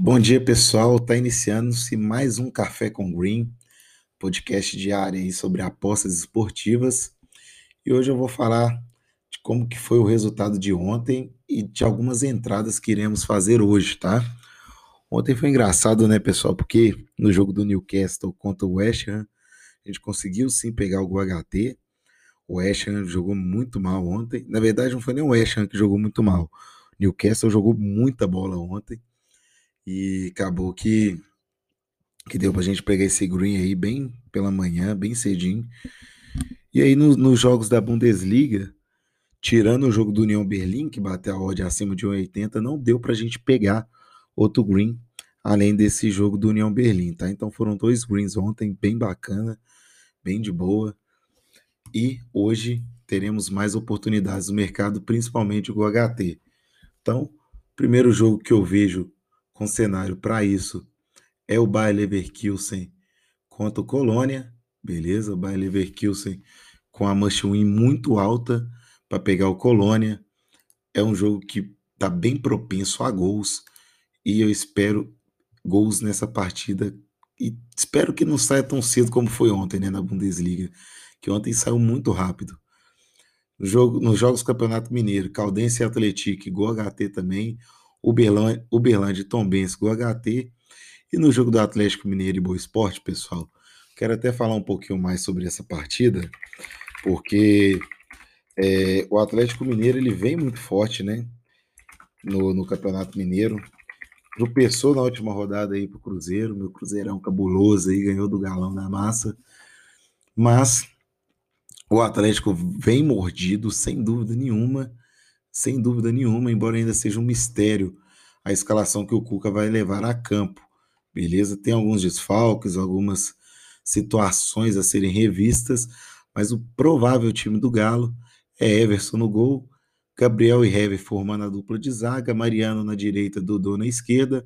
Bom dia, pessoal. Está iniciando-se mais um Café com Green, podcast diário aí sobre apostas esportivas. E hoje eu vou falar de como que foi o resultado de ontem e de algumas entradas que iremos fazer hoje, tá? Ontem foi engraçado, né, pessoal? Porque no jogo do Newcastle contra o West Ham, a gente conseguiu sim pegar o HT. O West Ham jogou muito mal ontem. Na verdade, não foi nem o West Ham que jogou muito mal. Newcastle jogou muita bola ontem e acabou que, que deu pra gente pegar esse green aí bem pela manhã, bem cedinho. E aí no, nos jogos da Bundesliga, tirando o jogo do União Berlim, que bateu a odd acima de 1,80, não deu pra gente pegar outro green, além desse jogo do União Berlim, tá? Então foram dois greens ontem, bem bacana, bem de boa. E hoje teremos mais oportunidades no mercado, principalmente o HT. Então, primeiro jogo que eu vejo com cenário para isso é o Bayer Leverkusen contra o Colônia, beleza? O Bayer Leverkusen com a must win muito alta para pegar o Colônia. É um jogo que está bem propenso a gols e eu espero gols nessa partida e espero que não saia tão cedo como foi ontem, né, na Bundesliga, que ontem saiu muito rápido. No jogo, nos jogos do Campeonato Mineiro, Caldense e Atlético, Gol HT também, Uberlândia, Uberlândia e Tombense com o HT. E no jogo do Atlético Mineiro e Boa Esporte, pessoal, quero até falar um pouquinho mais sobre essa partida, porque é, o Atlético Mineiro ele vem muito forte, né? No, no Campeonato Mineiro. Tropeçou na última rodada aí pro Cruzeiro, meu Cruzeirão cabuloso aí, ganhou do Galão da Massa. Mas o Atlético vem mordido, sem dúvida nenhuma sem dúvida nenhuma, embora ainda seja um mistério a escalação que o Cuca vai levar a campo. Beleza? Tem alguns desfalques, algumas situações a serem revistas, mas o provável time do Galo é Everson no gol, Gabriel e Hever formando a dupla de zaga, Mariano na direita, Dodô na esquerda,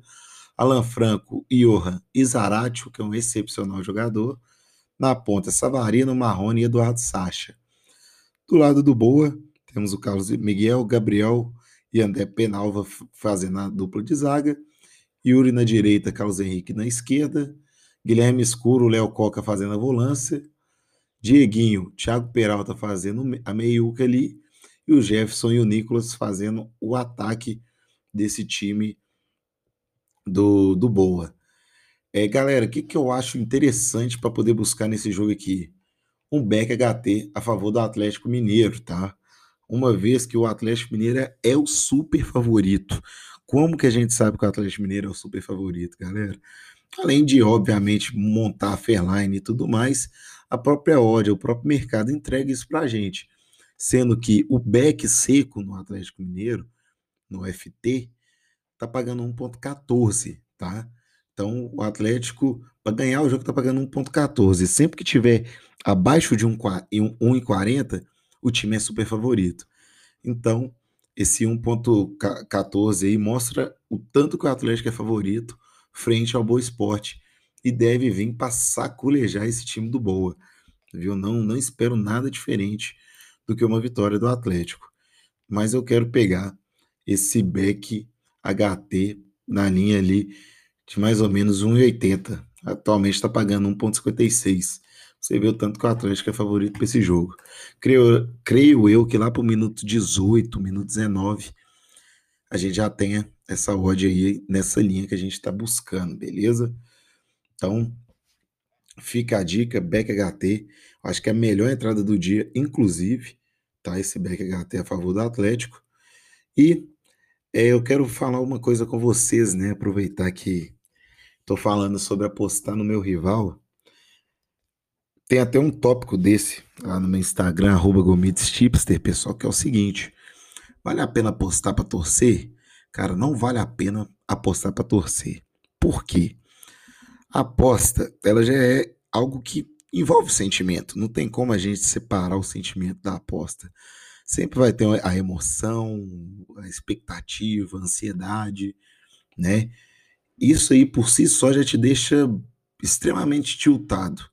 Alan Franco, Johan e Zaratio, que é um excepcional jogador, na ponta Savarino, Marrone e Eduardo Sacha. Do lado do Boa, temos o Carlos Miguel, Gabriel e André Penalva fazendo a dupla de zaga. Yuri na direita, Carlos Henrique na esquerda. Guilherme Escuro, Léo Coca fazendo a volância. Dieguinho, Thiago Peralta fazendo a meiuca ali. E o Jefferson e o Nicolas fazendo o ataque desse time do, do Boa. É, galera, o que, que eu acho interessante para poder buscar nesse jogo aqui? Um back HT a favor do Atlético Mineiro, tá? Uma vez que o Atlético Mineiro é o super favorito. Como que a gente sabe que o Atlético Mineiro é o super favorito, galera? Além de, obviamente, montar a Fairline e tudo mais, a própria odd, o próprio mercado entrega isso para a gente. Sendo que o back seco no Atlético Mineiro, no FT, tá pagando 1,14, tá? Então, o Atlético, para ganhar o jogo, tá pagando 1,14. Sempre que tiver abaixo de 1,40, o time é super favorito. Então, esse 1.14 aí mostra o tanto que o Atlético é favorito frente ao Boa Esporte e deve vir para saculejar esse time do Boa. Viu? Não, não espero nada diferente do que uma vitória do Atlético. Mas eu quero pegar esse back HT na linha ali de mais ou menos 1,80. Atualmente está pagando 1,56. Você o tanto que o Atlético é favorito para esse jogo. Creio, creio eu que lá para o minuto 18, minuto 19, a gente já tenha essa odd aí nessa linha que a gente está buscando, beleza? Então, fica a dica, Back HT. Acho que é a melhor entrada do dia, inclusive, tá? Esse Back HT a favor do Atlético. E é, eu quero falar uma coisa com vocês, né? Aproveitar que estou falando sobre apostar no meu rival. Tem até um tópico desse lá no meu Instagram, arroba pessoal, que é o seguinte: vale a pena apostar para torcer? Cara, não vale a pena apostar para torcer. Por quê? A aposta, ela já é algo que envolve sentimento. Não tem como a gente separar o sentimento da aposta. Sempre vai ter a emoção, a expectativa, a ansiedade, né? Isso aí por si só já te deixa extremamente tiltado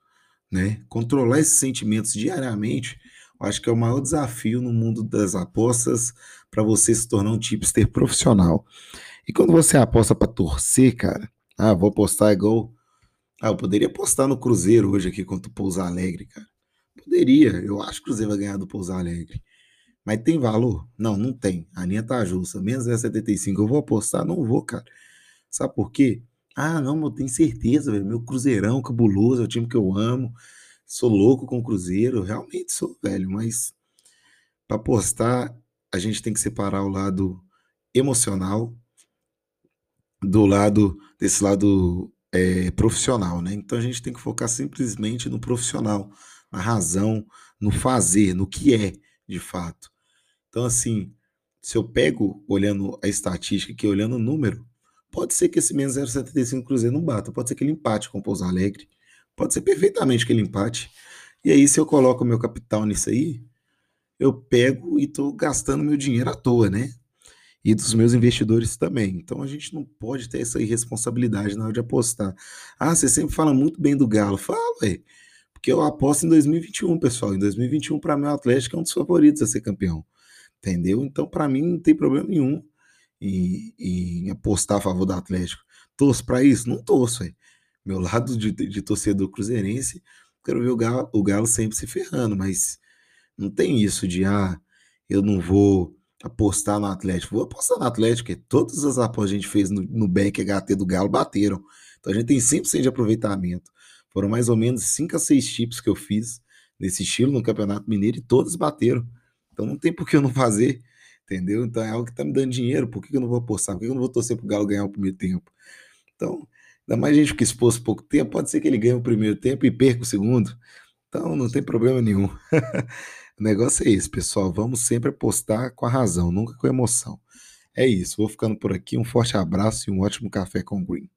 né? Controlar esses sentimentos diariamente, eu acho que é o maior desafio no mundo das apostas para você se tornar um tipster profissional. E quando você aposta para torcer, cara, ah, vou apostar igual. Ah, eu poderia apostar no Cruzeiro hoje aqui contra o Pouso Alegre, cara. Poderia, eu acho que o Cruzeiro vai ganhar do Pouso Alegre. Mas tem valor? Não, não tem. A linha tá justa. Menos é 75. Eu vou apostar? Não vou, cara. Sabe por quê? Ah, não, eu tenho certeza, velho. Meu Cruzeirão cabuloso, é o time que eu amo. Sou louco com o Cruzeiro, realmente sou, velho, mas para apostar, a gente tem que separar o lado emocional do lado desse lado é, profissional, né? Então a gente tem que focar simplesmente no profissional, na razão, no fazer, no que é de fato. Então, assim, se eu pego olhando a estatística aqui, olhando o número, pode ser que esse menos 0,75 Cruzeiro não bata, pode ser que ele empate com o Pouso Alegre, pode ser perfeitamente que ele empate. E aí, se eu coloco o meu capital nisso aí, eu pego e estou gastando meu dinheiro à toa, né? E dos meus investidores também. Então a gente não pode ter essa irresponsabilidade na hora de apostar. Ah, você sempre fala muito bem do Galo. Fala, ué. Porque eu aposto em 2021, pessoal. Em 2021, para mim, o Atlético é um dos favoritos a ser campeão. Entendeu? Então, para mim, não tem problema nenhum em, em, apostar a favor do Atlético. Torço para isso? Não torço. Meu lado de, de torcedor cruzeirense, quero ver o Galo, o Galo sempre se ferrando, mas não tem isso de, ah, eu não vou apostar no Atlético. Vou apostar no Atlético, porque todas as apostas que a gente fez no, no Beck HT do Galo bateram. Então a gente tem 100% de aproveitamento. Foram mais ou menos 5 a 6 chips que eu fiz nesse estilo no Campeonato Mineiro e todas bateram. Então não tem por que eu não fazer, entendeu? Então é algo que tá me dando dinheiro, por que eu não vou apostar? Por que eu não vou torcer pro Galo ganhar o primeiro tempo? Então, ainda mais gente que expôs pouco tempo, pode ser que ele ganhe o primeiro tempo e perca o segundo. Então não tem problema nenhum. O negócio é esse, pessoal. Vamos sempre apostar com a razão, nunca com a emoção. É isso. Vou ficando por aqui. Um forte abraço e um ótimo café com Green.